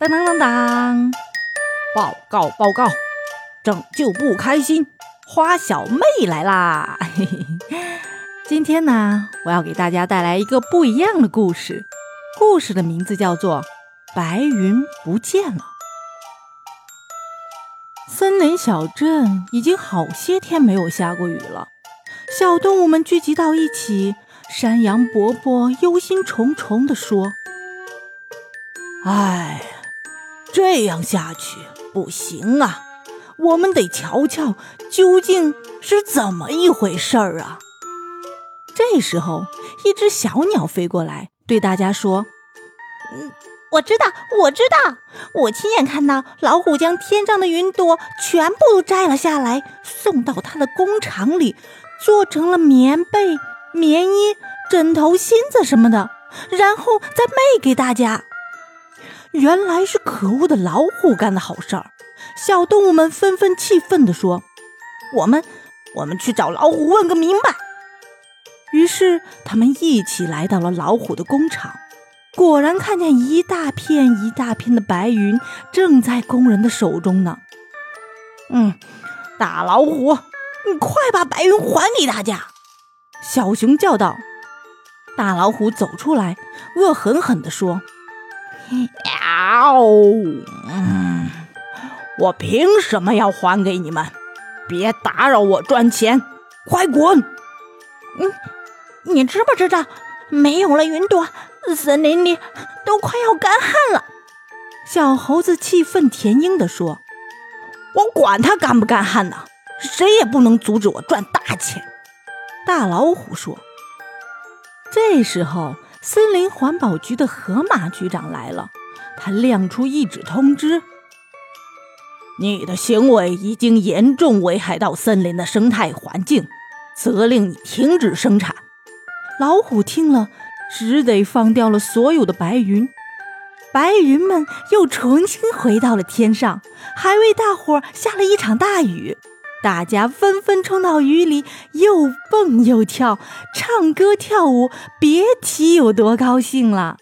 当当当当！报告报告！拯救不开心，花小妹来啦！嘿嘿，今天呢，我要给大家带来一个不一样的故事。故事的名字叫做《白云不见了》。森林小镇已经好些天没有下过雨了，小动物们聚集到一起。山羊伯伯忧心忡忡地说：“哎。”这样下去不行啊！我们得瞧瞧究竟是怎么一回事儿啊！这时候，一只小鸟飞过来，对大家说：“嗯，我知道，我知道，我亲眼看到老虎将天上的云朵全部摘了下来，送到他的工厂里，做成了棉被、棉衣、枕头、芯子什么的，然后再卖给大家。”原来是可恶的老虎干的好事儿，小动物们纷纷气愤地说：“我们，我们去找老虎问个明白。”于是他们一起来到了老虎的工厂，果然看见一大片一大片的白云正在工人的手中呢。嗯，大老虎，你快把白云还给大家！”小熊叫道。大老虎走出来，恶狠狠地说。嗷！嗯，我凭什么要还给你们？别打扰我赚钱，快滚！嗯，你知不知道，没有了云朵，森林里都快要干旱了。小猴子气愤填膺地说：“我管他干不干旱呢，谁也不能阻止我赚大钱。”大老虎说。这时候。森林环保局的河马局长来了，他亮出一纸通知：“你的行为已经严重危害到森林的生态环境，责令你停止生产。”老虎听了，只得放掉了所有的白云，白云们又重新回到了天上，还为大伙下了一场大雨。大家纷纷冲到雨里，又蹦又跳，唱歌跳舞，别提有多高兴了。